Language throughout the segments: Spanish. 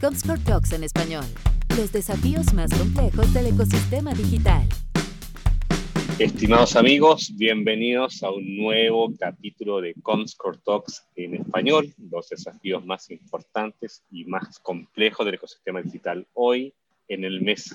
Comscore Talks en español. Los desafíos más complejos del ecosistema digital. Estimados amigos, bienvenidos a un nuevo capítulo de Comscore Talks en español, los desafíos más importantes y más complejos del ecosistema digital hoy, en el mes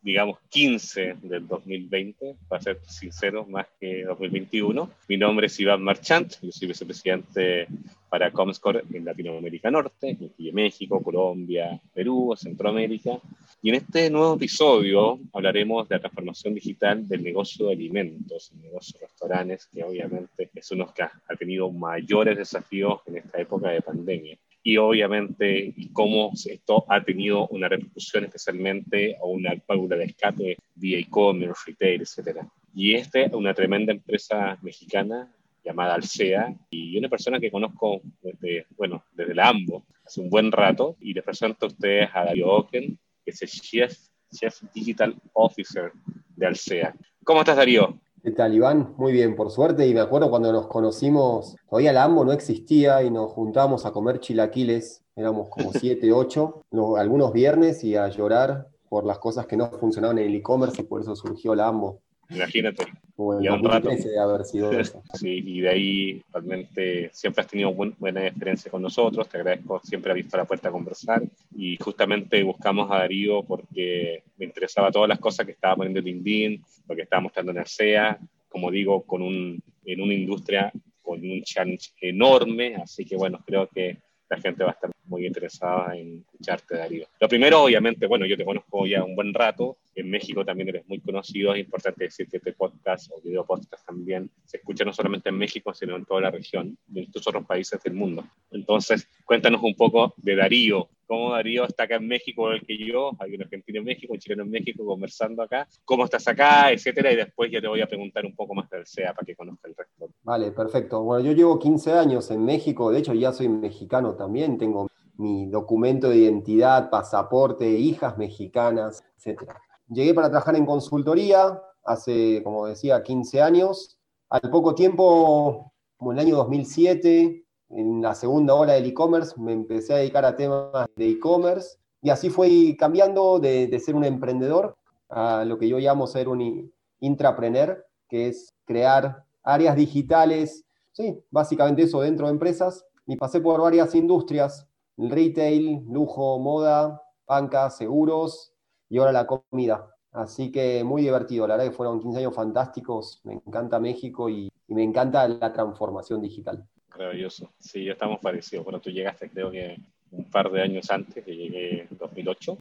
digamos, 15 del 2020, para ser sincero, más que 2021. Mi nombre es Iván Marchant, yo soy vicepresidente para Comscore en Latinoamérica Norte, incluye México, Colombia, Perú, Centroamérica. Y en este nuevo episodio hablaremos de la transformación digital del negocio de alimentos, el negocio de restaurantes, que obviamente es uno que ha tenido mayores desafíos en esta época de pandemia y obviamente cómo esto ha tenido una repercusión especialmente a una válvula de escape vía e-commerce, retail, etc. Y esta es una tremenda empresa mexicana llamada Alsea y una persona que conozco desde, bueno, desde la AMBO hace un buen rato y les presento a ustedes a Darío Oken, que es el Chief, Chief Digital Officer de Alsea. ¿Cómo estás, Darío? ¿Qué tal, Iván? Muy bien, por suerte. Y me acuerdo cuando nos conocimos, todavía la AMBO no existía y nos juntábamos a comer chilaquiles. Éramos como siete, ocho, algunos viernes y a llorar por las cosas que no funcionaban en el e-commerce y por eso surgió la AMBO. Imagínate. Bueno, un rato. de haber sido eso. Sí, y de ahí realmente siempre has tenido buena experiencia con nosotros. Te agradezco, siempre has visto la puerta a conversar. Y justamente buscamos a Darío porque me interesaba todas las cosas que estaba poniendo en LinkedIn, lo que estaba mostrando en Arcea, como digo, con un, en una industria con un challenge enorme. Así que bueno, creo que la gente va a estar muy interesada en escucharte, Darío. Lo primero, obviamente, bueno, yo te conozco ya un buen rato, en México también eres muy conocido, es importante decir que este podcast o video podcast también se escucha no solamente en México, sino en toda la región y en muchos otros países del mundo. Entonces, cuéntanos un poco de Darío, cómo Darío está acá en México, el que yo, hay un argentino en México, un chileno en México, conversando acá, cómo estás acá, etcétera, y después ya te voy a preguntar un poco más del SEA para que conozca el resto. Vale, perfecto. Bueno, yo llevo 15 años en México, de hecho ya soy mexicano también, tengo mi documento de identidad, pasaporte, hijas mexicanas, etc. Llegué para trabajar en consultoría hace, como decía, 15 años. Al poco tiempo, como en el año 2007, en la segunda ola del e-commerce, me empecé a dedicar a temas de e-commerce y así fue cambiando de, ser un emprendedor a lo que yo llamo ser un intrapreneur, que es crear áreas digitales, sí, básicamente eso dentro de empresas. Y pasé por varias industrias, retail, lujo, moda, banca, seguros y ahora la comida. Así que muy divertido, la verdad que fueron 15 años fantásticos, me encanta México y, y me encanta la transformación digital. Maravilloso, sí, estamos parecidos. Bueno, tú llegaste creo que un par de años antes, que llegué en 2008,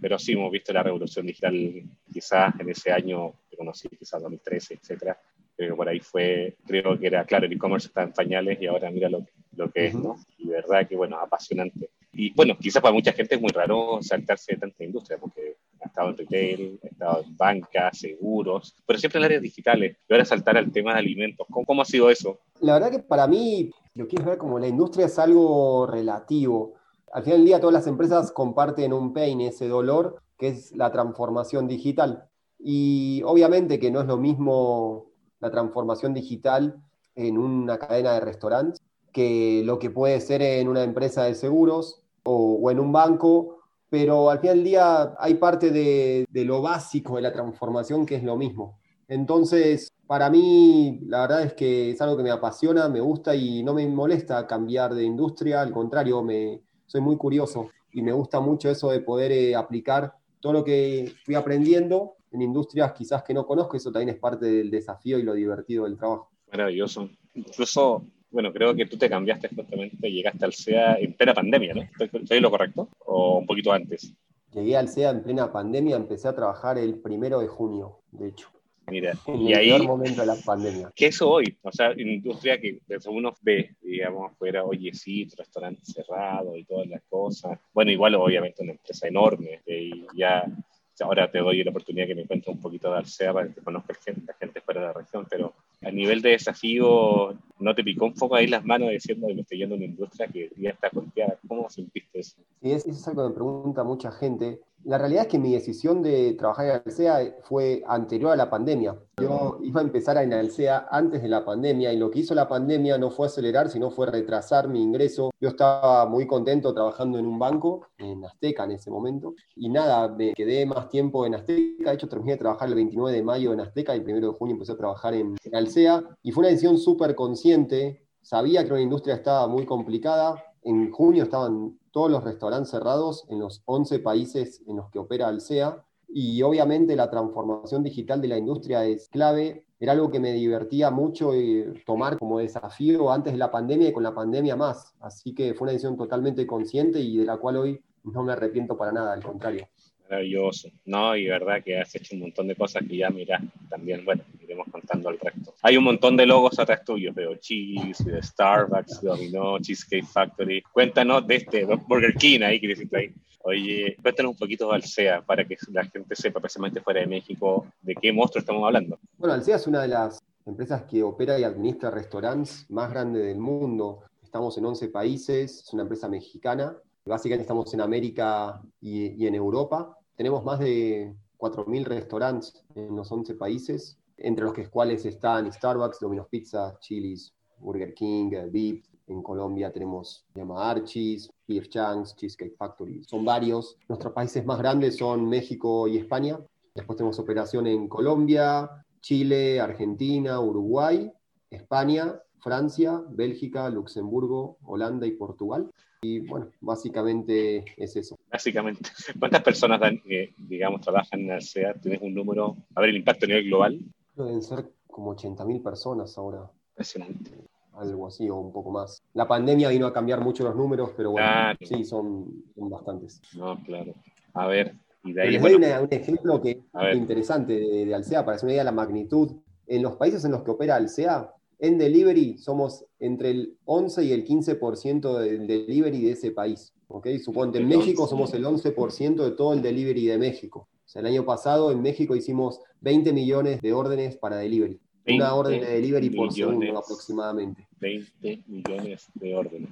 pero sí hemos visto la revolución digital quizás en ese año, que conocí quizás 2013, etcétera, creo que por ahí fue, creo que era, claro, el e-commerce está en pañales y ahora mira lo, lo que es, ¿no? Y verdad que, bueno, apasionante. Y bueno, quizás para mucha gente es muy raro saltarse de tanta industria, porque ha estado en retail, ha estado en banca, seguros, pero siempre en áreas digitales. Y ahora saltar al tema de alimentos, ¿cómo, cómo ha sido eso? La verdad que para mí, lo quieres ver como la industria es algo relativo. Al final del día, todas las empresas comparten un pain, ese dolor, que es la transformación digital. Y obviamente que no es lo mismo la transformación digital en una cadena de restaurantes que lo que puede ser en una empresa de seguros o, en un banco, pero al final del día hay parte de, lo básico de la transformación que es lo mismo. Entonces, para mí, la verdad es que es algo que me apasiona, me gusta y no me molesta cambiar de industria, al contrario, me, soy muy curioso y me gusta mucho eso de poder eh, aplicar todo lo que fui aprendiendo en industrias quizás que no conozco, eso también es parte del desafío y lo divertido del trabajo. Maravilloso. Incluso, bueno, creo que tú te cambiaste justamente, llegaste al SEA en plena pandemia, ¿no? ¿Estoy lo correcto? ¿O un poquito antes? Llegué al SEA en plena pandemia, empecé a trabajar el primero de junio, de hecho. Mira, en y el ahí, peor momento de la pandemia. ¿Qué es hoy? O sea, industria que uno ve, digamos, fuera, oye, sí, restaurante cerrado y todas las cosas. Bueno, igual, obviamente, una empresa enorme, y ya ahora te doy la oportunidad que me cuentes un poquito de Alsea para que conozcas la gente fuera de la región, pero a nivel de desafío, ¿no te picó un poco ahí las manos diciendo que me estoy yendo a una industria que ya está golpeada? ¿Cómo sentiste eso? Sí, eso es algo que me pregunta mucha gente La realidad es que mi decisión de trabajar en Alsea fue anterior a la pandemia. Yo iba a empezar en Alsea antes de la pandemia y lo que hizo la pandemia no fue acelerar, sino fue retrasar mi ingreso. Yo estaba muy contento trabajando en un banco, en Azteca en ese momento, y nada, me quedé más tiempo en Azteca. De hecho, terminé de trabajar el 29 de mayo en Azteca y el 1 de junio empecé a trabajar en, en Alsea. Y fue una decisión súper consciente. Sabía que una industria estaba muy complicada. En junio estaban todos los restaurantes cerrados en los 11 países en los que opera Alsea. Y obviamente la transformación digital de la industria es clave. Era algo que me divertía mucho y tomar como desafío antes de la pandemia y con la pandemia más. Así que fue una decisión totalmente consciente y de la cual hoy no me arrepiento para nada, al contrario maravilloso, ¿no? Y verdad que has hecho un montón de cosas que ya, mira, también, bueno, iremos contando al resto. Hay un montón de logos atrás tuyos, veo Cheese, de Starbucks, Domino, Cheesecake Factory. Cuéntanos de este Burger King ahí que ahí. Oye, cuéntanos un poquito de Alsea para que la gente sepa, precisamente fuera de México, de qué monstruo estamos hablando. Bueno, Alsea es una de las empresas que opera y administra restaurantes más grandes del mundo. Estamos en 11 países, es una empresa mexicana. Básicamente estamos en América y, y en Europa. Tenemos más de 4.000 restaurantes en los 11 países, entre los que cuales están Starbucks, Domino's Pizza, Chili's, Burger King, Beep. En Colombia tenemos, llama Archie's, P.F. Chang's, Cheesecake Factory. Son varios. Nuestros países más grandes son México y España. Después tenemos operación en Colombia, Chile, Argentina, Uruguay, España, Francia, Bélgica, Luxemburgo, Holanda y Portugal. Y bueno, básicamente es eso. Básicamente. ¿Cuántas personas, eh, digamos, trabajan en el SEA? ¿Tienes un número? A ver, el impacto a nivel global. Deben ser como 80.000 personas ahora. Impresionante. Algo así o un poco más. La pandemia vino a cambiar mucho los números, pero bueno, sí, son, bastantes. No, claro. A ver, y de ahí. Les doy un ejemplo que es interesante de, de Alsea para que se me diga la magnitud. En los países en los que opera Alsea, en delivery somos entre el 11 y el 15% del delivery de ese país. ¿okay? Suponte, en México somos el 11% de todo el delivery de México. O sea, el año pasado en México hicimos 20 millones de órdenes para delivery. Una orden de delivery por segundo aproximadamente. 20 millones de órdenes.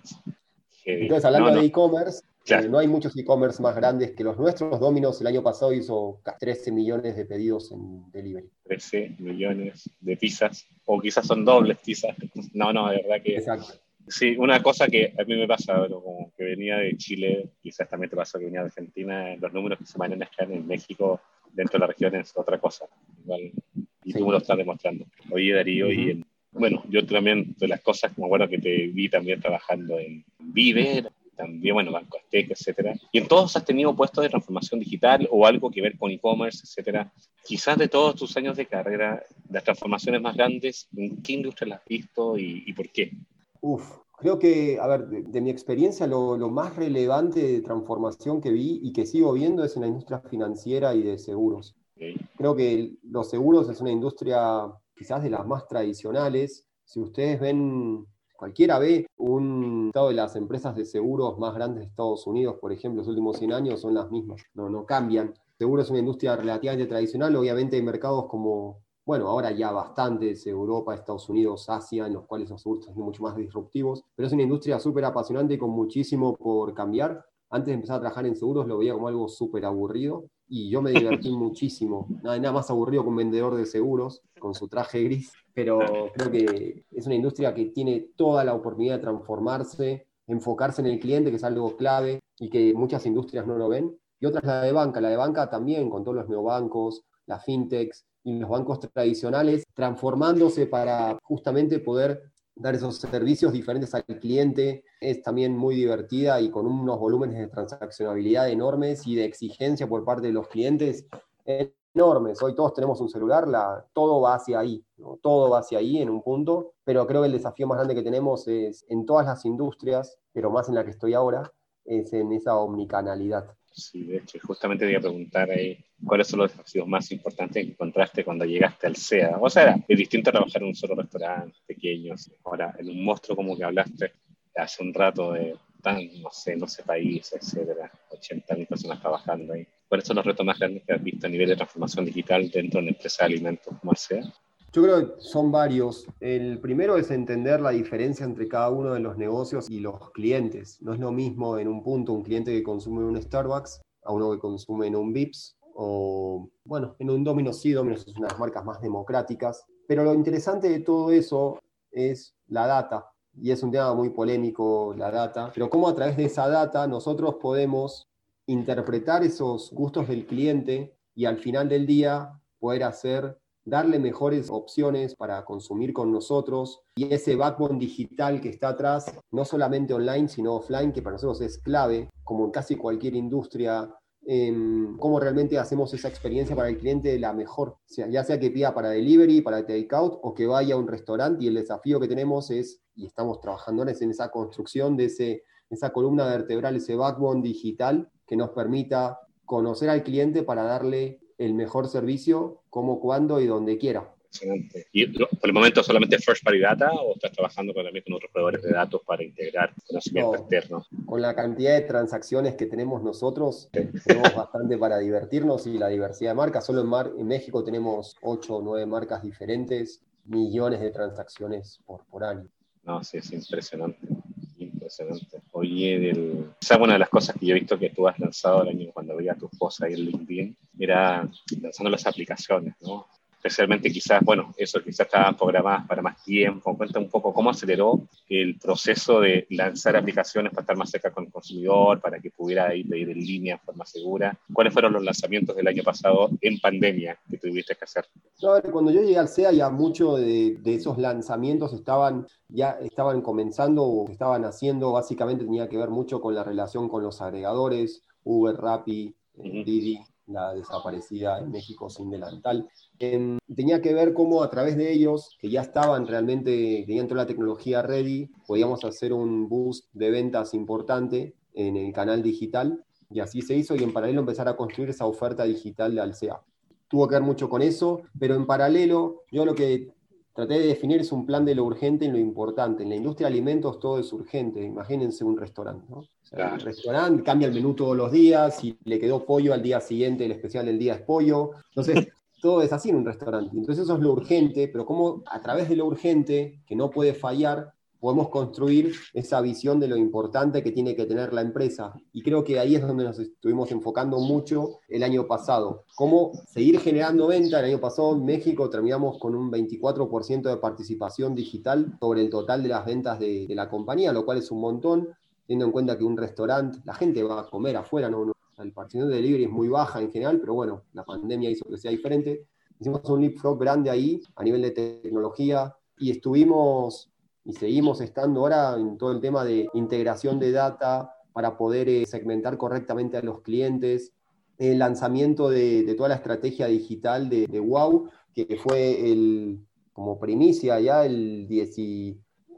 Entonces, hablando de e-commerce, eh, no hay muchos e-commerce más grandes que los nuestros. Dominos el año pasado hizo 13 millones de pedidos en delivery. 13 millones de pizzas, o quizás son dobles pizzas. No, no, de verdad que... Exacto. Sí, una cosa que a mí me pasa, como que venía de Chile, quizás también te pasa que venía de Argentina, los números que se manejan en México dentro de la región es otra cosa. Igual, y tú lo estás demostrando. Oye, Darío, y bueno, yo también, de las cosas, como bueno, que te vi también trabajando en Viver, también, bueno, Banco Azteca, etcétera. Y en todos has tenido puestos de transformación digital o algo que ver con e-commerce, etcétera. Quizás de todos tus años de carrera, las transformaciones más grandes, ¿en qué industria las has visto y, por qué? Uf, creo que, a ver, de, mi experiencia, lo, lo, más relevante de transformación que vi y que sigo viendo es en la industria financiera y de seguros. Creo que los seguros es una industria quizás de las más tradicionales. Si ustedes ven Cualquiera ve un estado de las empresas de seguros más grandes de Estados Unidos, por ejemplo, los últimos 100 años son las mismas, no, no cambian. Seguro es una industria relativamente tradicional, obviamente hay mercados como, bueno, ahora ya bastantes, Europa, Estados Unidos, Asia, en los cuales los seguros son mucho más disruptivos, pero es una industria súper apasionante con muchísimo por cambiar. Antes de empezar a trabajar en seguros lo veía como algo súper aburrido y yo me divertí muchísimo. Nada, nada más aburrido que un vendedor de seguros con su traje gris pero creo que es una industria que tiene toda la oportunidad de transformarse, enfocarse en el cliente, que es algo clave y que muchas industrias no lo ven. Y otra es la de banca. La de banca también, con todos los neobancos, las fintechs y los bancos tradicionales, transformándose para justamente poder dar esos servicios diferentes al cliente. Es también muy divertida y con unos volúmenes de transaccionabilidad enormes y de exigencia por parte de los clientes enormes. Hoy todos tenemos un celular, la, todo va hacia ahí, todo va hacia ahí en un punto, pero creo que el desafío más grande que tenemos es en todas las industrias, pero más en la que estoy ahora, es en esa omnicanalidad. Sí, de hecho, justamente te iba a preguntar ahí, ¿cuáles son los desafíos más importantes que encontraste cuando llegaste al SEA? O sea, es distinto trabajar en un solo restaurante pequeño, ahora en un monstruo como que hablaste hace un rato de tan, no sé, no sé, países, etcétera, 80.000 personas trabajando ahí. ¿Cuáles son los retos más grandes que has visto a nivel de transformación digital dentro de una empresa de alimentos como SEA? Yo creo que son varios. El primero es entender la diferencia entre cada uno de los negocios y los clientes. No es lo mismo en un punto un cliente que consume un Starbucks a uno que consume en un VIPS o, bueno, en un Domino's sí, Domino's es una de las marcas más democráticas. Pero lo interesante de todo eso es la data, y es un tema muy polémico la data, pero cómo a través de esa data nosotros podemos interpretar esos gustos del cliente y al final del día poder hacer, darle mejores opciones para consumir con nosotros. Y ese backbone digital que está atrás, no solamente online, sino offline, que para nosotros es clave, como en casi cualquier industria cómo realmente hacemos esa experiencia para el cliente la mejor, ya sea que pida para delivery, para takeout o que vaya a un restaurante. Y el desafío que tenemos es, y estamos trabajando en esa construcción de ese, esa columna vertebral, ese backbone digital que nos permita conocer al cliente para darle el mejor servicio, como, cuando y donde quiera. Excelente. ¿Y por el momento solamente First Party Data o estás trabajando también con otros proveedores de datos para integrar conocimiento externo? Con la cantidad de transacciones que tenemos nosotros, tenemos bastante para divertirnos y la diversidad de marcas. Solo en, Mar en México tenemos 8 o 9 marcas diferentes, millones de transacciones por, por año. No, sí, es impresionante. Impresionante. Oye, del... una de las cosas que yo he visto que tú has lanzado el año cuando veía a tu esposa ahí en LinkedIn, era lanzando las aplicaciones, ¿no? Especialmente quizás, bueno, eso quizás estaban programadas para más tiempo. Cuenta un poco cómo aceleró el proceso de lanzar aplicaciones para estar más cerca con el consumidor, para que pudiera ir pedir en línea de forma segura. ¿Cuáles fueron los lanzamientos del año pasado en pandemia que tuviste que hacer? cuando yo llegué al SEA ya muchos de, esos lanzamientos estaban ya estaban comenzando o estaban haciendo, básicamente tenía que ver mucho con la relación con los agregadores, Uber, Rappi, Didi, la desaparecida en México sin delantal. Em, tenía que ver cómo a través de ellos, que ya estaban realmente, tenían toda la tecnología ready, podíamos hacer un boost de ventas importante en el canal digital, y así se hizo, y en paralelo empezar a construir esa oferta digital de Alsea. Tuvo que ver mucho con eso, pero en paralelo yo lo que traté de definir es un plan de lo urgente y lo importante. En la industria de alimentos todo es urgente. Imagínense un restaurante, ¿no? El restaurante cambia el menú todos los días, y le quedó pollo al día siguiente, el especial del día es pollo. Entonces, todo es así en un restaurante. Entonces, eso es lo urgente, pero como a través de lo urgente, que no puede fallar, podemos construir esa visión de lo importante que tiene que tener la empresa. Y creo que ahí es donde nos estuvimos enfocando mucho el año pasado. Cómo seguir generando venta. El año pasado en México terminamos con un 24% de participación digital sobre el total de las ventas de, la compañía, lo cual es un montón, teniendo en cuenta que un restaurante, la gente va a comer afuera, no, el participación de delivery es muy baja en general, pero bueno, la pandemia hizo que sea diferente. Hicimos un leapfrog grande ahí a nivel de tecnología y estuvimos y seguimos estando ahora en todo el tema de integración de data para poder eh, segmentar correctamente a los clientes, el lanzamiento de, toda la estrategia digital de, WOW, que fue el, como primicia ya el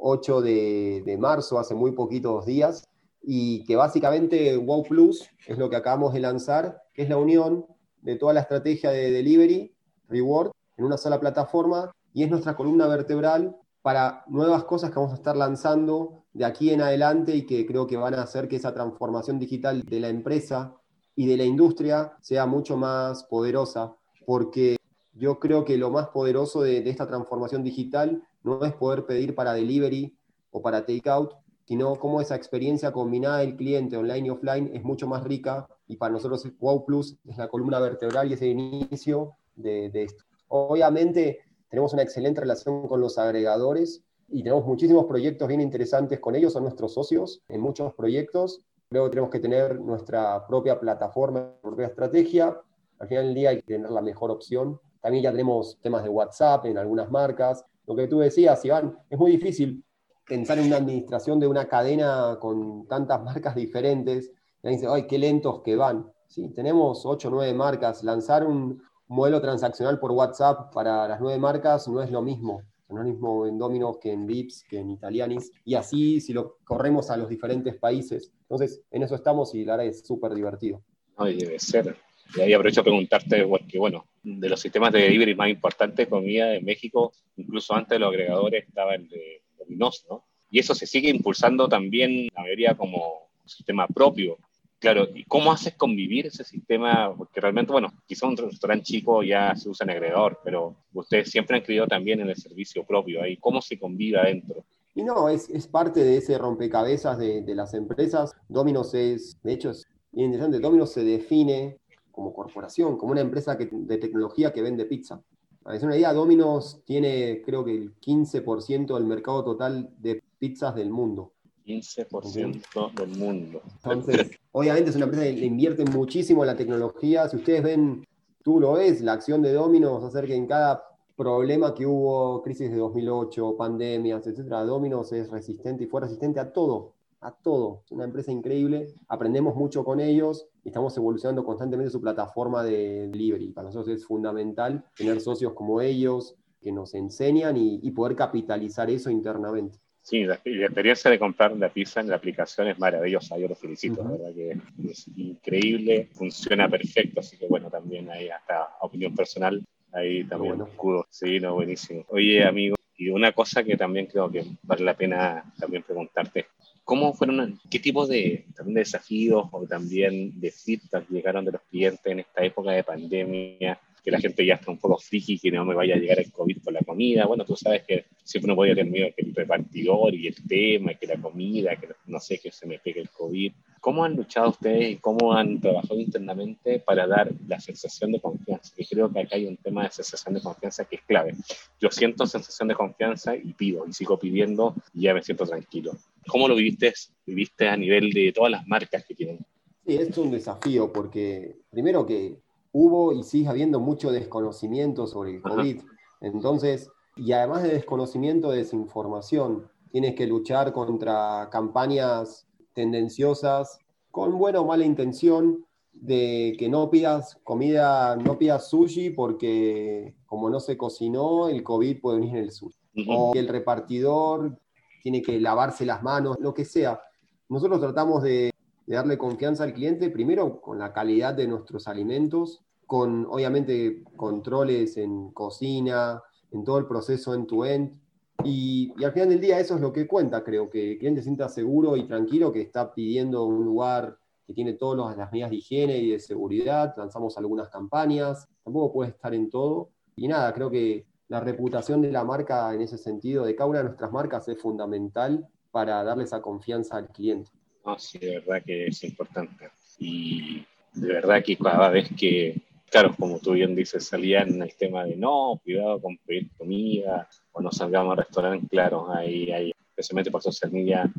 18 de, de, marzo, hace muy poquitos días, y que básicamente WOW Plus es lo que acabamos de lanzar, que es la unión de toda la estrategia de delivery, reward, en una sola plataforma, y es nuestra columna vertebral para nuevas cosas que vamos a estar lanzando de aquí en adelante y que creo que van a hacer que esa transformación digital de la empresa y de la industria sea mucho más poderosa, porque yo creo que lo más poderoso de, esta transformación digital no es poder pedir para delivery o para takeout, sino cómo esa experiencia combinada del cliente online y offline es mucho más rica y para nosotros Wow Plus es la columna vertebral y es el inicio de, esto. Obviamente, tenemos una excelente relación con los agregadores y tenemos muchísimos proyectos bien interesantes con ellos, son nuestros socios en muchos proyectos. Luego tenemos que tener nuestra propia plataforma, nuestra propia estrategia. Al final del día hay que tener la mejor opción. También ya tenemos temas de WhatsApp en algunas marcas. Lo que tú decías, Iván, es muy difícil pensar en una administración de una cadena con tantas marcas diferentes. Y dice, ay, qué lentos que van. Sí, tenemos 8 o 9 marcas. Lanzar un, modelo transaccional por WhatsApp para las nueve marcas no es lo mismo. No es lo mismo en Domino's que en Vips, que en Italianis. Y así si lo corremos a los diferentes países. Entonces, en eso estamos y la verdad es súper divertido. Ay, debe ser. Y ahí aprovecho a preguntarte, porque bueno, de los sistemas de delivery más importantes, comida en México, incluso antes de los agregadores estaba el de Domino's, ¿no? Y eso se sigue impulsando también, la mayoría como sistema propio. Claro, ¿y cómo haces convivir ese sistema? Porque realmente, bueno, quizá un restaurante chico ya se usa en agregador, pero ustedes siempre han creído también en el servicio propio ahí. ¿Cómo se convive adentro? Y no, es, es parte de ese rompecabezas de, de, las empresas. Domino's es, de hecho, es interesante, Domino's se define como corporación, como una empresa de tecnología que vende pizza. Para una idea, Domino's tiene creo que el 15% del mercado total de pizzas del mundo. 15% del mundo. Entonces, obviamente es una empresa que invierte muchísimo en la tecnología. Si ustedes ven, tú lo ves, la acción de Domino's hacer que en cada problema que hubo, crisis de 2008, pandemias, etcétera, Domino's es resistente y fue resistente a todo, a todo. Es una empresa increíble, aprendemos mucho con ellos y estamos evolucionando constantemente su plataforma de delivery. Para nosotros es fundamental tener socios como ellos que nos enseñan y, y poder capitalizar eso internamente. Sí, la, experiencia de comprar la pizza en la aplicación es maravillosa, yo lo felicito, la verdad que es increíble, funciona perfecto, así que bueno, también hay hasta opinión personal, ahí también bueno. escudo, sí, no, buenísimo. Oye, amigo, y una cosa que también creo que vale la pena también preguntarte, ¿cómo fueron, qué tipo de, también de desafíos o también de feedback llegaron de los clientes en esta época de pandemia? que la gente ya está un poco friki, que no me vaya a llegar el COVID por la comida. Bueno, tú sabes que siempre uno puede tener miedo que el repartidor y el tema, que la comida, que no sé, que se me pegue el COVID. ¿Cómo han luchado ustedes y cómo han trabajado internamente para dar la sensación de confianza? Que creo que acá hay un tema de sensación de confianza que es clave. Yo siento sensación de confianza y pido, y sigo pidiendo y ya me siento tranquilo. ¿Cómo lo viviste, viviste a nivel de todas las marcas que tienen? Sí, es un desafío porque primero que hubo y sigue habiendo mucho desconocimiento sobre el COVID. Entonces, y además de desconocimiento, desinformación. Tienes que luchar contra campañas tendenciosas con buena o mala intención de que no pidas comida, no pidas sushi porque como no se cocinó, el COVID puede venir en el sushi. O el repartidor tiene que lavarse las manos, lo que sea. Nosotros tratamos de de darle confianza al cliente, primero con la calidad de nuestros alimentos, con obviamente controles en cocina, en todo el proceso end-to-end. Y, al final del día eso es lo que cuenta, creo, que el cliente sienta seguro y tranquilo que está pidiendo un lugar que tiene todas las medidas de higiene y de seguridad, lanzamos algunas campañas, tampoco puede estar en todo. Y nada, creo que la reputación de la marca en ese sentido, de cada una de nuestras marcas, es fundamental para darle esa confianza al cliente. No, sí, de verdad que es importante. Y de verdad que cada vez que, claro, como tú bien dices, salían el tema de no, cuidado con pedir comida o no salgamos a restaurantes, claro, ahí, ahí, especialmente por social media,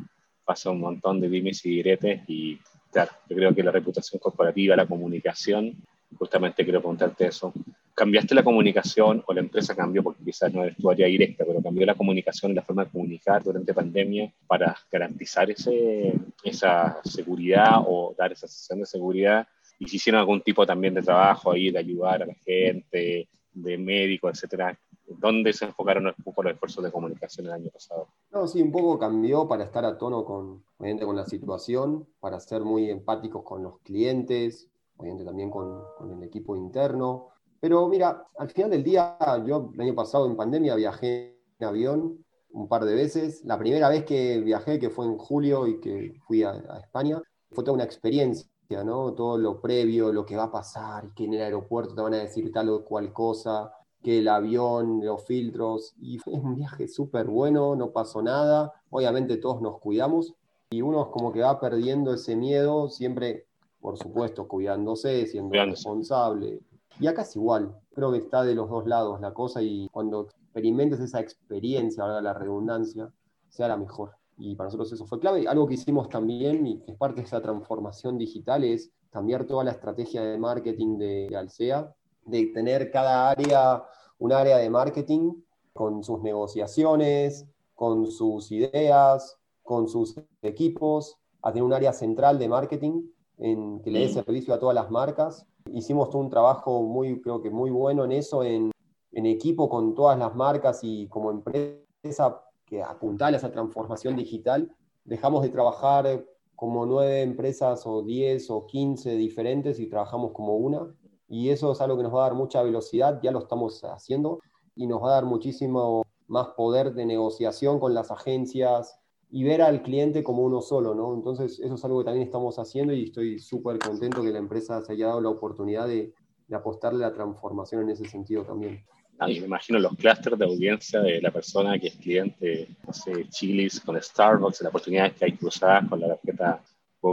pasa un montón de dimes y diretes y, claro, yo creo que la reputación corporativa, la comunicación, justamente quiero preguntarte eso, cambiaste la comunicación o la empresa cambió, porque quizás no es tu área directa, pero cambió la comunicación y la forma de comunicar durante pandemia para garantizar ese, esa seguridad o dar esa sensación de seguridad? Y hicieron algún tipo también de trabajo ahí, de ayudar a la gente, de médicos, etcétera, ¿dónde se enfocaron un poco los esfuerzos de comunicación el año pasado? No, sí, un poco cambió para estar a tono con, con la situación, para ser muy empáticos con los clientes, obviamente también con, con el equipo interno pero mira, al final del día, yo el año pasado en pandemia viajé en avión un par de veces. La primera vez que viajé, que fue en julio y que fui a, España, fue toda una experiencia, ¿no? Todo lo previo, lo que va a pasar, que en el aeropuerto te van a decir tal o cual cosa, que el avión, los filtros, y fue un viaje súper bueno, no pasó nada. Obviamente todos nos cuidamos y uno como que va perdiendo ese miedo, siempre, por supuesto, cuidándose, siendo responsable, y acá es igual, creo que está de los dos lados la cosa y cuando experimentes esa experiencia, ahora la redundancia, sea la mejor. Y para nosotros eso fue clave. Algo que hicimos también y que es parte de esa transformación digital es cambiar toda la estrategia de marketing de, de Alsea, de tener cada área un área de marketing con sus negociaciones, con sus ideas, con sus equipos, a tener un área central de marketing en que le dé servicio a todas las marcas Hicimos todo un trabajo muy, creo que muy bueno en eso, en, en equipo con todas las marcas y como empresa que apuntala a esa transformación digital. Dejamos de trabajar como nueve empresas o diez o quince diferentes y trabajamos como una. Y eso es algo que nos va a dar mucha velocidad, ya lo estamos haciendo, y nos va a dar muchísimo más poder de negociación con las agencias, y ver al cliente como uno solo, ¿no? Entonces, eso es algo que también estamos haciendo y estoy súper contento que la empresa se haya dado la oportunidad de, apostarle la transformación en ese sentido también. Ah, me imagino los clústeres de audiencia de la persona que es cliente, no sé, Chili's con Starbucks, las oportunidades que hay cruzadas con la tarjeta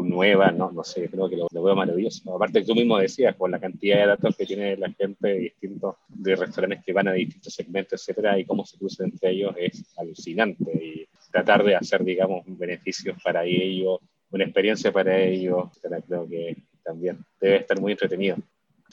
nueva, no, no sé, creo que lo, veo maravilloso. Aparte, tú mismo decías, con la cantidad de datos que tiene la gente de distintos, de restaurantes que van a distintos segmentos, etcétera, y cómo se cruzan entre ellos es alucinante. Y tratar de hacer, digamos, beneficios para ellos, una experiencia para ellos, creo que también debe estar muy entretenido.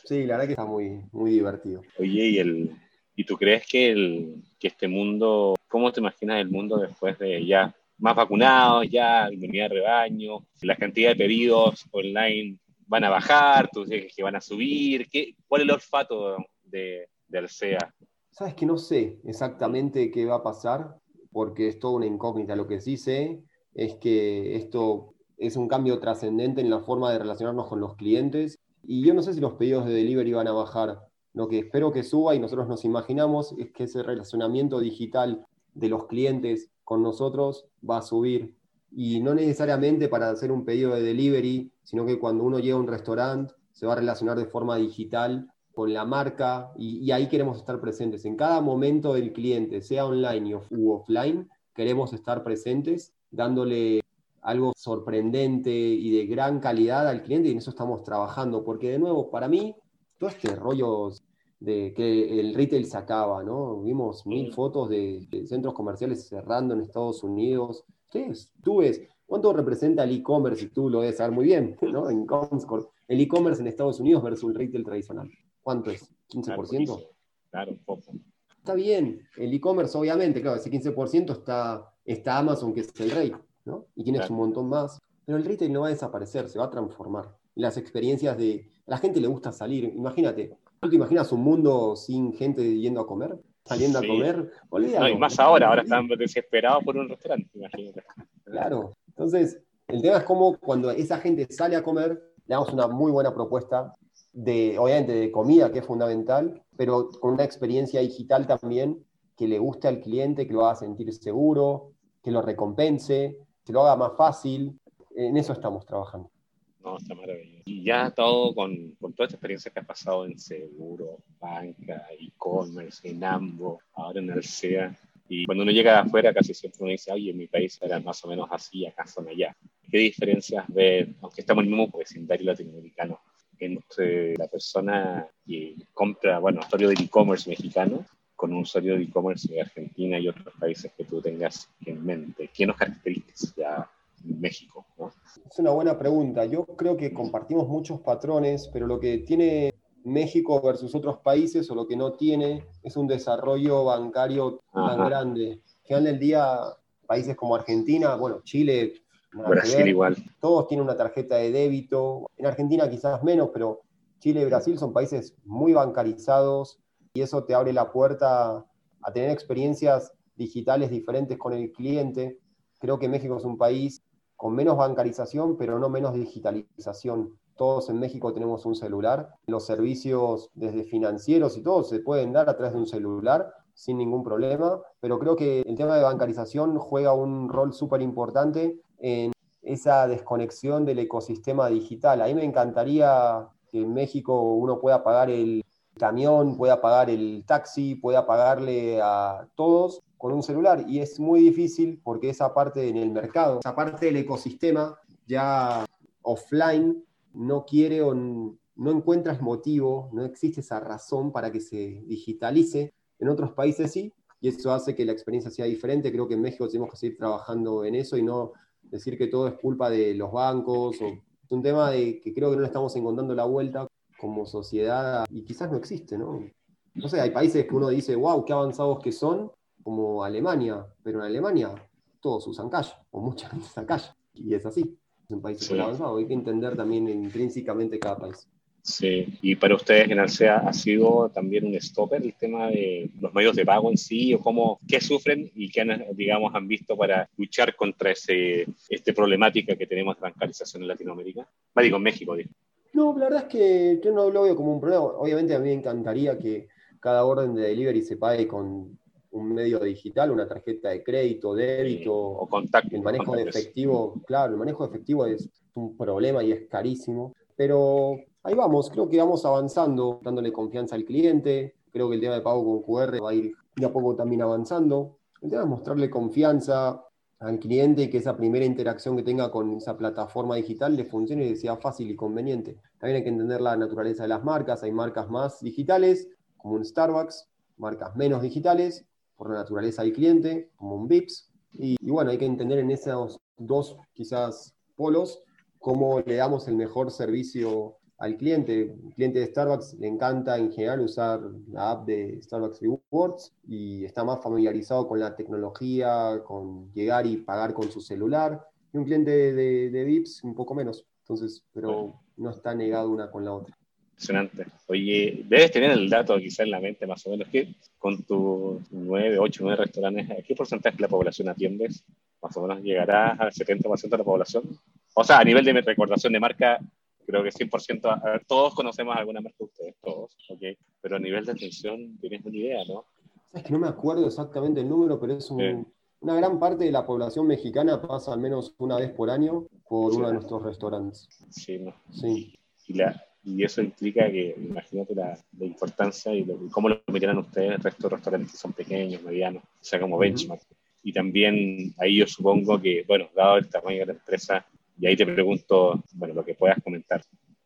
Sí, la verdad que está muy, muy divertido. Oye, ¿y, el, ¿y tú crees que, el, que este mundo, cómo te imaginas el mundo después de ya más vacunados, ya inmunidad de rebaño, la cantidad de pedidos online van a bajar, tú dices que van a subir, ¿Qué, ¿cuál es el olfato de, SEA? Sabes que no sé exactamente qué va a pasar, porque es toda una incógnita. Lo que sí sé es que esto es un cambio trascendente en la forma de relacionarnos con los clientes y yo no sé si los pedidos de delivery van a bajar. Lo que espero que suba y nosotros nos imaginamos es que ese relacionamiento digital de los clientes con nosotros va a subir. Y no necesariamente para hacer un pedido de delivery, sino que cuando uno llega a un restaurante se va a relacionar de forma digital con la marca y, ahí queremos estar presentes. En cada momento del cliente, sea online u offline, queremos estar presentes dándole algo sorprendente y de gran calidad al cliente y en eso estamos trabajando, porque de nuevo, para mí, todo este rollo de que el retail se acaba, ¿no? Vimos mil fotos de, centros comerciales cerrando en Estados Unidos. Ustedes, tú ves, ¿cuánto representa el e-commerce? Y tú lo debes saber muy bien, ¿no? En Comscore. El e-commerce en Estados Unidos versus el retail tradicional. ¿Cuánto es? ¿15%? Claro, un poco. Está bien, el e-commerce obviamente, claro, ese 15% está, está Amazon, que es el rey, ¿no? Y tienes un montón más. Pero el retail no va a desaparecer, se va a transformar. Las experiencias de... A la gente le gusta salir. Imagínate, ¿Tú te imaginas un mundo sin gente yendo a comer? Saliendo a comer, No, y más ahora, ahora están desesperados por un restaurante, imagínate. Claro. Entonces, el tema es cómo cuando esa gente sale a comer, le damos una muy buena propuesta de, obviamente, de comida, que es fundamental, pero con una experiencia digital también que le guste al cliente, que lo haga sentir seguro, que lo recompense, que lo haga más fácil. En eso estamos trabajando. No, está maravilloso. Y ya todo con, con toda esta experiencia que ha pasado en seguro, banca, e-commerce, en Ambo, ahora en Alsea. Y cuando uno llega de afuera, casi siempre uno dice, oye, en mi país era más o menos así, acá son allá. ¿Qué diferencias ven, aunque estamos en el mismo vecindario latinoamericano, entre la persona que compra, bueno, usuario del e-commerce mexicano con un usuario de e-commerce de Argentina y otros países que tú tengas en mente? ¿Qué nos caracteriza México? Es una buena pregunta. Yo creo que compartimos muchos patrones, pero lo que tiene México versus otros países o lo que no tiene es un desarrollo bancario tan grande. Al final del día, países como Argentina, bueno, Chile, Brasil igual. Todos tienen una tarjeta de débito. En Argentina quizás menos, pero Chile y Brasil son países muy bancarizados y eso te abre la puerta a tener experiencias digitales diferentes con el cliente. Creo que México es un país con menos bancarización, pero no menos digitalización. Todos en México tenemos un celular. Los servicios desde financieros y todo se pueden dar a través de un celular sin ningún problema, pero creo que el tema de bancarización juega un rol súper importante en esa desconexión del ecosistema digital. A mí me encantaría que en México uno pueda pagar el camión, pueda pagar el taxi, pueda pagarle a todos con un celular y es muy difícil porque esa parte en el mercado, esa parte del ecosistema ya offline no quiere o no encuentras motivo, no existe esa razón para que se digitalice. En otros países sí, y eso hace que la experiencia sea diferente. Creo que en México tenemos que seguir trabajando en eso y no decir que todo es culpa de los bancos. O, es un tema de que creo que no le estamos encontrando la vuelta como sociedad y quizás no existe, ¿no? No sé, hay países que uno dice, wow, qué avanzados que son, como Alemania, pero en Alemania todos usan cash, o mucha gente usa cash, y es así. Es un país súper avanzado, hay que entender también intrínsecamente cada país. Sí, y para ustedes en Alsea ha sido también un stopper el tema de los medios de pago en sí, o cómo, qué sufren y qué han, digamos, han visto para luchar contra ese, esta problemática que tenemos de bancarización en Latinoamérica. Va, digo, en México, digo. No, la verdad es que yo no lo veo como un problema. Obviamente a mí me encantaría que cada orden de delivery se pague con un medio digital, una tarjeta de crédito, débito, o contacto. El manejo de efectivo, claro, el manejo de efectivo es un problema y es carísimo, pero ahí vamos, creo que vamos avanzando, dándole confianza al cliente, creo que el tema de pago con QR va a ir de a poco también avanzando. El tema es mostrarle confianza, al cliente y que esa primera interacción que tenga con esa plataforma digital le funcione y sea fácil y conveniente. También hay que entender la naturaleza de las marcas. Hay marcas más digitales, como un Starbucks, marcas menos digitales, por la naturaleza del cliente, como un Vips. Y, y bueno, hay que entender en esos dos quizás polos cómo le damos el mejor servicio al cliente. El cliente de Starbucks le encanta en general usar la app de Starbucks Rewards y está más familiarizado con la tecnología, con llegar y pagar con su celular. Y un cliente de, de, Vips un poco menos. Entonces, pero no está negado una con la otra. Impresionante. Oye, debes tener el dato quizá en la mente más o menos, que con tus 9, 8, 9 restaurantes, ¿a qué porcentaje de la población atiendes? Más o menos llegará al 70% de la población. O sea, a nivel de recordación de marca, creo que 100%, todos conocemos alguna marca de ustedes, todos, ¿ok? Pero a nivel de atención, tienes una idea, ¿no? Es que no me acuerdo exactamente el número, pero es una gran parte de la población mexicana pasa al menos una vez por año por uno de nuestros restaurantes. Sí, ¿no? Sí. Y, la, y eso implica que, imagínate la, la importancia y, cómo lo miran ustedes el resto de restaurantes que son pequeños, medianos, o sea, como benchmark. Y también ahí yo supongo que, bueno, dado el tamaño de la empresa, y ahí te pregunto, bueno, lo que puedas comentar.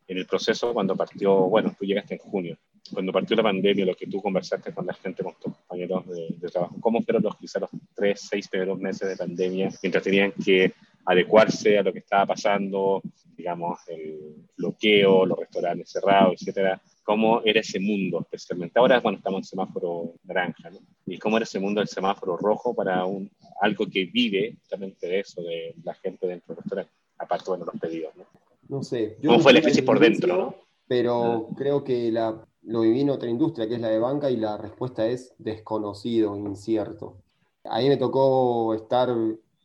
En el proceso, cuando partió, bueno, tú llegaste en junio, cuando partió la pandemia, lo que tú conversaste con la gente, con tus compañeros de, trabajo, ¿cómo fueron los, quizás los tres, seis primeros meses de pandemia, mientras tenían que adecuarse a lo que estaba pasando, digamos, el bloqueo, los restaurantes cerrados, etcétera? ¿Cómo era ese mundo especialmente? Ahora, bueno, estamos en semáforo naranja, ¿no? ¿Y cómo era ese mundo del semáforo rojo para un, algo que vive justamente de eso, de la gente dentro del restaurante? Aparte, bueno, los pedidos, ¿no? No sé. ¿Cómo fue la crisis por dentro, no? Pero ah. creo que la, lo viví en otra industria, que es la de banca, y la respuesta es desconocido, incierto. Ahí me tocó estar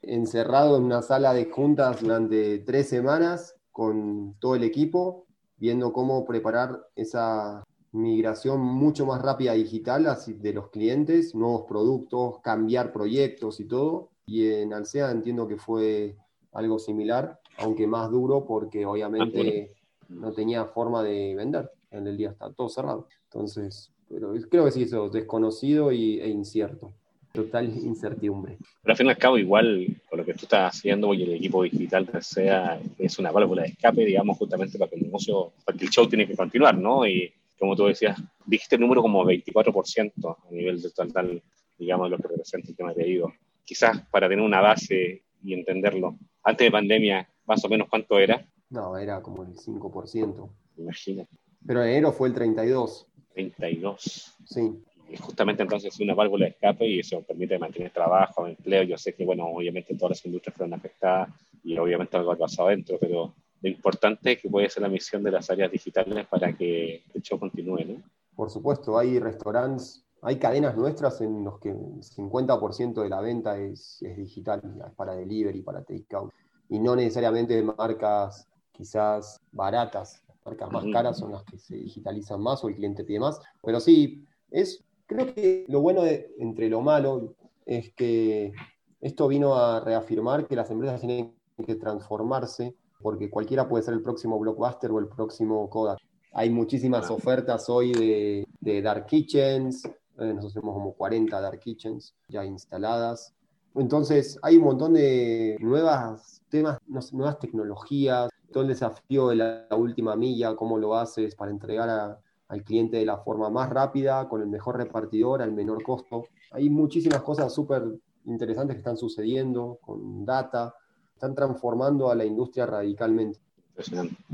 encerrado en una sala de juntas durante tres semanas con todo el equipo, viendo cómo preparar esa migración mucho más rápida digital de los clientes, nuevos productos, cambiar proyectos y todo. Y en Alsea entiendo que fue algo similar, aunque más duro porque obviamente no tenía forma de vender. En el día está todo cerrado. Entonces, pero creo que sí, eso, desconocido y, e incierto. Total incertidumbre. Pero al fin y al cabo, igual con lo que tú estás haciendo y el equipo digital sea, es una válvula de escape, digamos, justamente para que el negocio, para que el show tiene que continuar, ¿no? Y como tú decías, dijiste el número como 24% a nivel de total, digamos, lo que representa el tema de pedido. Quizás para tener una base y entenderlo, antes de pandemia, más o menos cuánto era? No, era como el 5%. Imagínate. Pero enero fue el 32. 32. Sí. Y justamente entonces es una válvula de escape y eso permite mantener trabajo, empleo. Yo sé que, bueno, obviamente todas las industrias fueron afectadas y obviamente algo ha pasado adentro, pero lo importante es que puede ser la misión de las áreas digitales para que el show continúe, ¿no? Por supuesto, hay restaurantes hay cadenas nuestras en los que el 50% de la venta es, digital, es para delivery, para takeout, y no necesariamente de marcas quizás baratas, marcas más caras son las que se digitalizan más o el cliente pide más, pero sí, es, creo que lo bueno entre lo malo es que esto vino a reafirmar que las empresas tienen que transformarse porque cualquiera puede ser el próximo blockbuster o el próximo Kodak. Hay muchísimas ofertas hoy de, de dark kitchens, eh, nosotros tenemos como 40 dark kitchens ya instaladas. Entonces hay un montón de nuevas temas, nuevas tecnologías, todo el desafío de la, última milla, cómo lo haces para entregar al cliente de la forma más rápida, con el mejor repartidor, al menor costo. Hay muchísimas cosas súper interesantes que están sucediendo con data, están transformando a la industria radicalmente.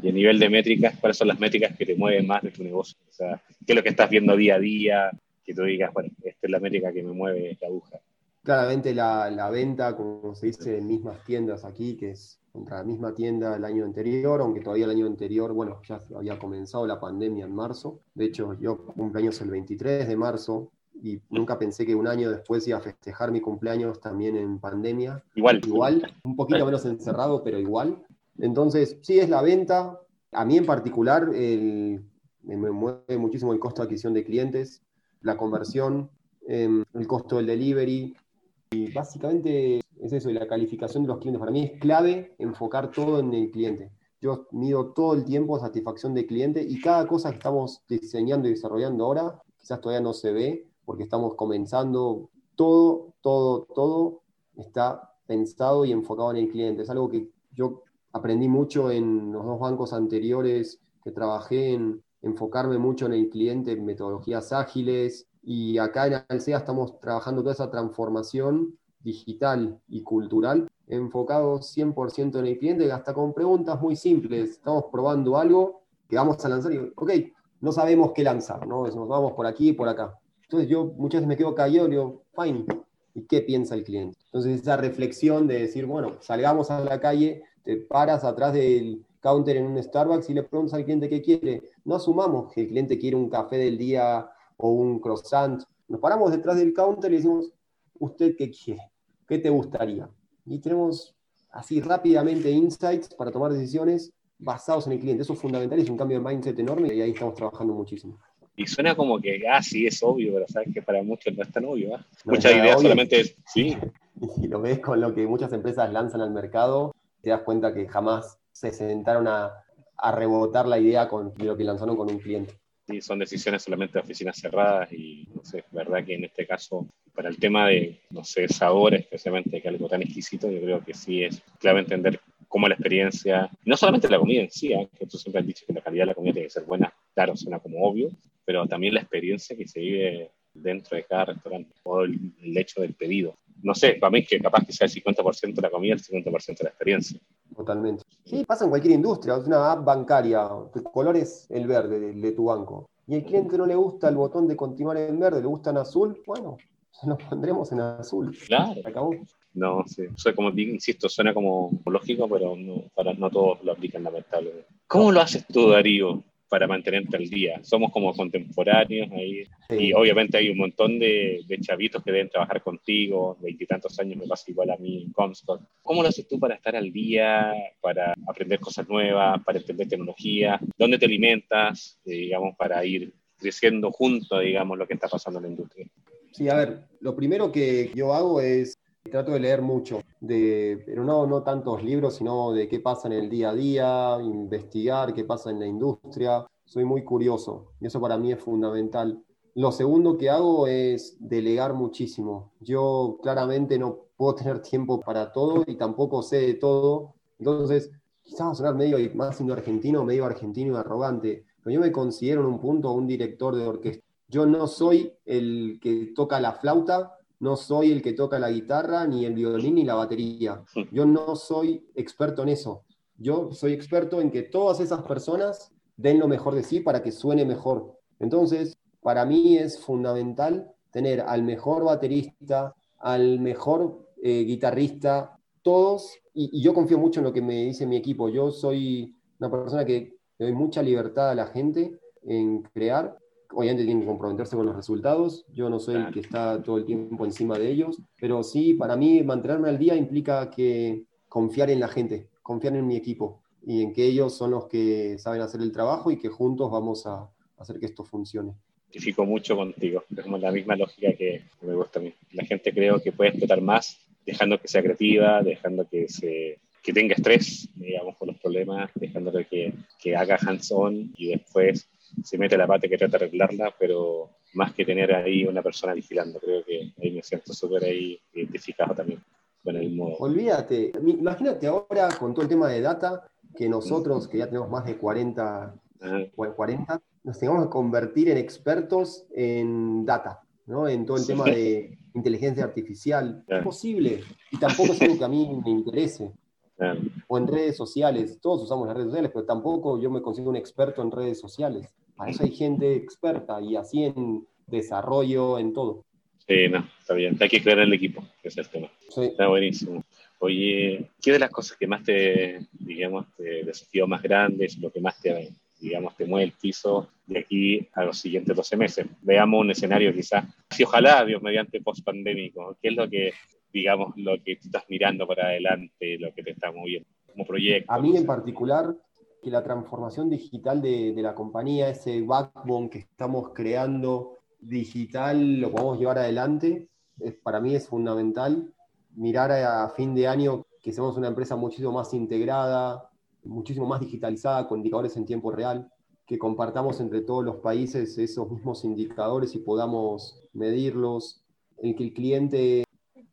Y a nivel de métricas, ¿cuáles son las métricas que te mueven más de tu negocio? O sea, ¿qué es lo que estás viendo día a día? Que tú digas, bueno, esta es la métrica que me mueve la aguja. Claramente la, la, venta, como se dice, en mismas tiendas aquí, que es contra la misma tienda el año anterior, aunque todavía el año anterior, bueno, ya había comenzado la pandemia en marzo. De hecho, yo cumpleaños el 23 de marzo y nunca pensé que un año después iba a festejar mi cumpleaños también en pandemia. Igual. Igual, un poquito menos encerrado, pero igual. Entonces, sí es la venta. A mí en particular, el, me mueve muchísimo el costo de adquisición de clientes la conversión, em, el costo del delivery. Y básicamente es eso, y la calificación de los clientes. Para mí es clave enfocar todo en el cliente. Yo mido todo el tiempo satisfacción del cliente y cada cosa que estamos diseñando y desarrollando ahora, quizás todavía no se ve porque estamos comenzando, todo, todo, todo está pensado y enfocado en el cliente. Es algo que yo aprendí mucho en los dos bancos anteriores que trabajé en enfocarme mucho en el cliente, en metodologías ágiles. Y acá en Alsea estamos trabajando toda esa transformación digital y cultural enfocado 100% en el cliente, hasta con preguntas muy simples. Estamos probando algo que vamos a lanzar y, ok, no sabemos qué lanzar, ¿no? Nos vamos por aquí y por acá. Entonces yo muchas veces me quedo callado y digo, fine, ¿y qué piensa el cliente? Entonces esa reflexión de decir, bueno, salgamos a la calle, te paras atrás del counter en un Starbucks y le preguntas al cliente qué quiere. No asumamos que el cliente quiere un café del día o un croissant. Nos paramos detrás del counter y decimos, ¿usted qué quiere? ¿Qué te gustaría? Y tenemos así rápidamente insights para tomar decisiones basados en el cliente. Eso es fundamental, es un cambio de mindset enorme y ahí estamos trabajando muchísimo. Y suena como que, ah, sí, es obvio, pero sabes que para muchos no es tan obvio. ¿ah? Muchas ideas solamente es, sí. Y si lo ves con lo que muchas empresas lanzan al mercado, te das cuenta que jamás se sentaron a, a rebotar la idea con lo que lanzaron con un cliente. Sí, son decisiones solamente de oficinas cerradas y no sé, verdad que en este caso, para el tema de, no sé, sabor, especialmente que algo tan exquisito, yo creo que sí es clave entender cómo la experiencia, no solamente la comida en sí, ¿eh? que tú siempre has dicho que la calidad de la comida tiene que ser buena, claro, suena como obvio, pero también la experiencia que se vive dentro de cada restaurante o el, hecho del pedido. No sé, para mí que capaz que sea el 50% de la comida, el 50% de la experiencia. Totalmente. Sí, pasa en cualquier industria, es una app bancaria, tu color es el verde de, de tu banco. Y el cliente no le gusta el botón de continuar en verde, le gusta en azul, bueno, nos pondremos en azul. Claro. Acabó. No, sí. O sea, como insisto, suena como lógico, pero no, para, no todos lo aplican lamentablemente. ¿Cómo lo haces tú, Darío? Para mantenerte al día. Somos como contemporáneos ahí y obviamente hay un montón de, chavitos que deben trabajar contigo, veintitantos años me pasa igual a mí en Comstock. ¿Cómo lo haces tú para estar al día, para aprender cosas nuevas, para entender tecnología? ¿Dónde te alimentas, eh, digamos, para ir creciendo junto, digamos, lo que está pasando en la industria? Sí, a ver, lo primero que yo hago es trato de leer mucho, de, pero no, no tantos libros, sino de qué pasa en el día a día, investigar qué pasa en la industria. Soy muy curioso y eso para mí es fundamental. Lo segundo que hago es delegar muchísimo. Yo claramente no puedo tener tiempo para todo y tampoco sé de todo. Entonces, quizás va a sonar medio más siendo argentino, medio argentino y arrogante, pero yo me considero en un punto un director de orquesta. Yo no soy el que toca la flauta, no soy el que toca la guitarra, ni el violín, ni la batería. Yo no soy experto en eso. Yo soy experto en que todas esas personas den lo mejor de sí para que suene mejor. Entonces, para mí es fundamental tener al mejor baterista, al mejor eh, guitarrista, todos, y, yo confío mucho en lo que me dice mi equipo. Yo soy una persona que doy mucha libertad a la gente en crear obviamente tienen que comprometerse con los resultados. Yo no soy el que está todo el tiempo encima de ellos, pero sí, para mí mantenerme al día implica que confiar en la gente, confiar en mi equipo y en que ellos son los que saben hacer el trabajo y que juntos vamos a hacer que esto funcione. Identifico mucho contigo, es como la misma lógica que me gusta a mí. La gente creo que puede explotar más dejando que sea creativa, dejando que se que tenga estrés, digamos, con los problemas, dejándole que, que haga hands-on y después se mete la pata que trata de arreglarla, pero más que tener ahí una persona vigilando, creo que ahí me siento súper ahí identificado también con el modo. Olvídate, imagínate ahora con todo el tema de data, que nosotros, que ya tenemos más de 40, 40 nos tengamos que convertir en expertos en data, ¿no? en todo el tema de inteligencia artificial. Es posible, y tampoco es algo que a mí me interese. O en redes sociales, todos usamos las redes sociales, pero tampoco yo me consigo un experto en redes sociales. Para eso hay gente experta y así en desarrollo, en todo. Sí, no, está bien. Hay que crear en el equipo, ese es el tema. Está buenísimo. Oye, ¿qué de las cosas que más te, digamos, te desafío más grandes, lo que más te, digamos, te mueve el piso de aquí a los siguientes 12 meses? Veamos un escenario quizás, si ojalá, Dios, mediante post-pandémico. ¿Qué es lo que, digamos, lo que tú estás mirando para adelante, lo que te está moviendo como proyecto? A mí en particular, que la transformación digital de, la compañía, ese backbone que estamos creando digital, lo podemos llevar adelante, para mí es fundamental. Mirar a, fin de año que seamos una empresa muchísimo más integrada, muchísimo más digitalizada, con indicadores en tiempo real, que compartamos entre todos los países esos mismos indicadores y podamos medirlos, en que el cliente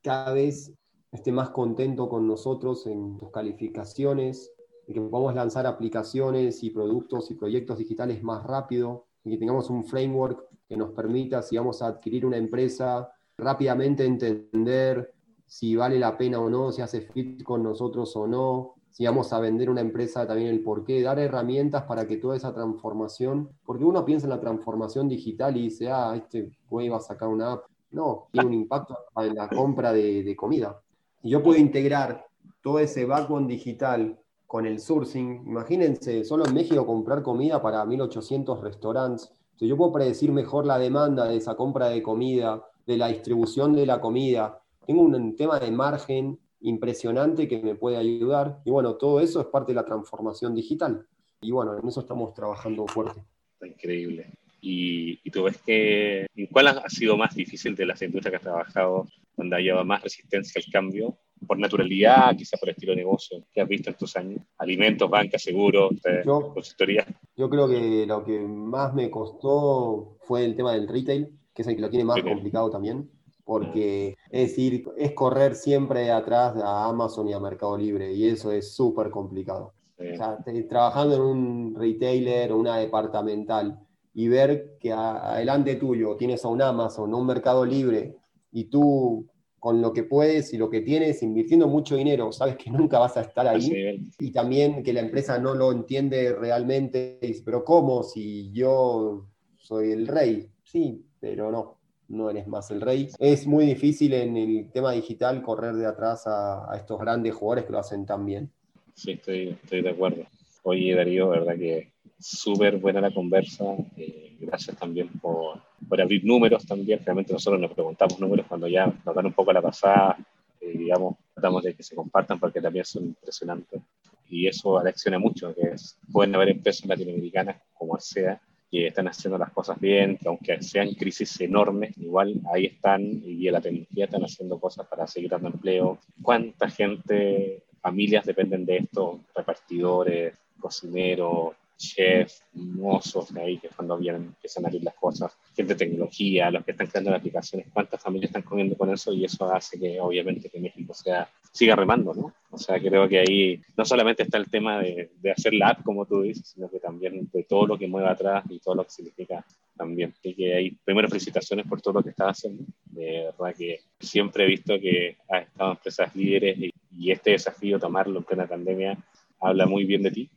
cada vez esté más contento con nosotros en sus calificaciones, que podamos lanzar aplicaciones y productos y proyectos digitales más rápido, y que tengamos un framework que nos permita, si vamos a adquirir una empresa, rápidamente entender si vale la pena o no, si hace fit con nosotros o no, si vamos a vender una empresa, también el por qué, dar herramientas para que toda esa transformación, porque uno piensa en la transformación digital y dice, ah, este güey va a sacar una app. No, tiene un impacto en la compra de, de comida. Y yo puedo integrar todo ese backbone digital con el sourcing. Imagínense, solo en México comprar comida para 1800 restaurantes. Entonces yo puedo predecir mejor la demanda de esa compra de comida, de la distribución de la comida. Tengo un tema de margen impresionante que me puede ayudar. Y bueno, todo eso es parte de la transformación digital. Y bueno, en eso estamos trabajando fuerte. Increíble. Y, y tú ves que, ¿cuál ha sido más difícil de las industrias que has trabajado, donde haya más resistencia al cambio? Por naturalidad, quizás por estilo de negocio que has visto en tus años. Alimentos, banca, seguros, eh, yo, consultoría. Yo creo que lo que más me costó fue el tema del retail, que es el que lo tiene más complicado también porque es decir, es correr siempre atrás a Amazon y a Mercado Libre, y eso es súper complicado. O sea, trabajando en un retailer o una departamental y ver que adelante tuyo tienes a un Amazon o un Mercado Libre y tú con lo que puedes y lo que tienes, invirtiendo mucho dinero, sabes que nunca vas a estar ahí. Y también que la empresa no lo entiende realmente, pero ¿cómo si yo soy el rey? Sí, pero no no eres más el rey. Es muy difícil en el tema digital correr de atrás a, estos grandes jugadores que lo hacen tan bien. Sí, estoy, estoy de acuerdo. Oye, Darío, verdad que súper buena la conversa. Eh, gracias también por, por, abrir números también. Realmente nosotros nos preguntamos números cuando ya nos dan un poco la pasada, eh, digamos, tratamos de que se compartan porque también son impresionantes. Y eso alecciona mucho, que es, pueden haber empresas latinoamericanas como sea, que están haciendo las cosas bien, que aunque sean crisis enormes, igual ahí están y la tecnología están haciendo cosas para seguir dando empleo. ¿Cuánta gente, familias dependen de esto? Repartidores, cocineros, chefs, mozos ahí que cuando vienen empiezan a abrir las cosas, gente de tecnología, los que están creando las aplicaciones, cuántas familias están comiendo con eso y eso hace que obviamente que México sea, siga remando, ¿no? O sea, creo que ahí no solamente está el tema de, de hacer la app, como tú dices, sino que también de todo lo que mueve atrás y todo lo que significa también. Así que ahí, primero, felicitaciones por todo lo que estás haciendo. De verdad que siempre he visto que has estado en empresas líderes y, y este desafío, tomarlo en plena pandemia, habla muy bien de ti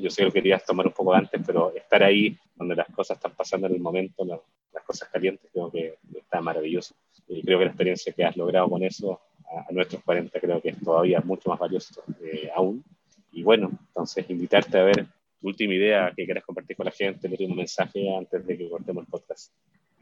yo sé que lo querías tomar un poco antes, pero estar ahí donde las cosas están pasando en el momento, las cosas calientes, creo que está maravilloso. Y creo que la experiencia que has logrado con eso a, nuestros 40 creo que es todavía mucho más valioso eh, aún. Y bueno, entonces invitarte a ver tu última idea que quieras compartir con la gente, el último mensaje antes de que cortemos el podcast.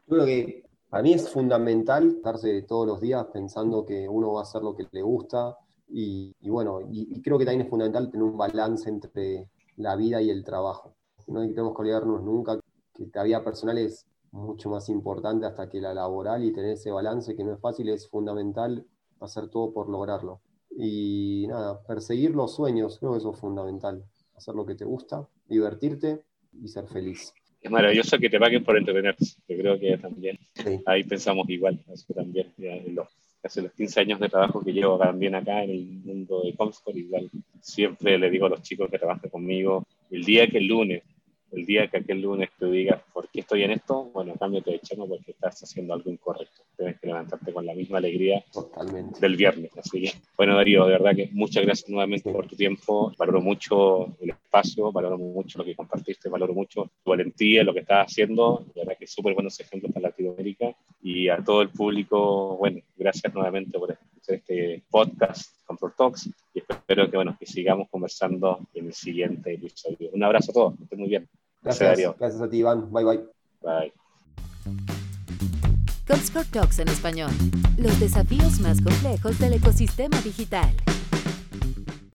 Creo que para mí es fundamental estarse todos los días pensando que uno va a hacer lo que le gusta, y, bueno, y, creo que también es fundamental tener un balance entre la vida y el trabajo. No tenemos que olvidarnos nunca que la vida personal es mucho más importante hasta que la laboral y tener ese balance que no es fácil, es fundamental hacer todo por lograrlo. Y nada, perseguir los sueños, creo que eso es fundamental. Hacer lo que te gusta, divertirte y ser feliz. Es maravilloso que te paguen por entretenerte. Yo creo que también ahí pensamos igual. Eso también hace los 15 años de trabajo que llevo también acá en el mundo de Comscore, igual siempre le digo a los chicos que trabajan conmigo, el día que el lunes el día que aquel lunes te digas, ¿por qué estoy en esto? Bueno, cámbiate de chamo porque estás haciendo algo incorrecto. Tienes que levantarte con la misma alegría Totalmente. del viernes. Así que, bueno, Darío, de verdad que muchas gracias nuevamente por tu tiempo. Valoro mucho el espacio, valoro mucho lo que compartiste, valoro mucho tu valentía, lo que estás haciendo. De verdad que súper buenos ejemplos para Latinoamérica. Y a todo el público, bueno, gracias nuevamente por hacer este podcast Control Talks y espero que, bueno, que sigamos conversando en el siguiente episodio. Un abrazo a todos, que estén muy bien. Gracias, gracias, a ti, Iván. Bye, bye. Bye. Comscore Talks en español. Los desafíos más complejos del ecosistema digital.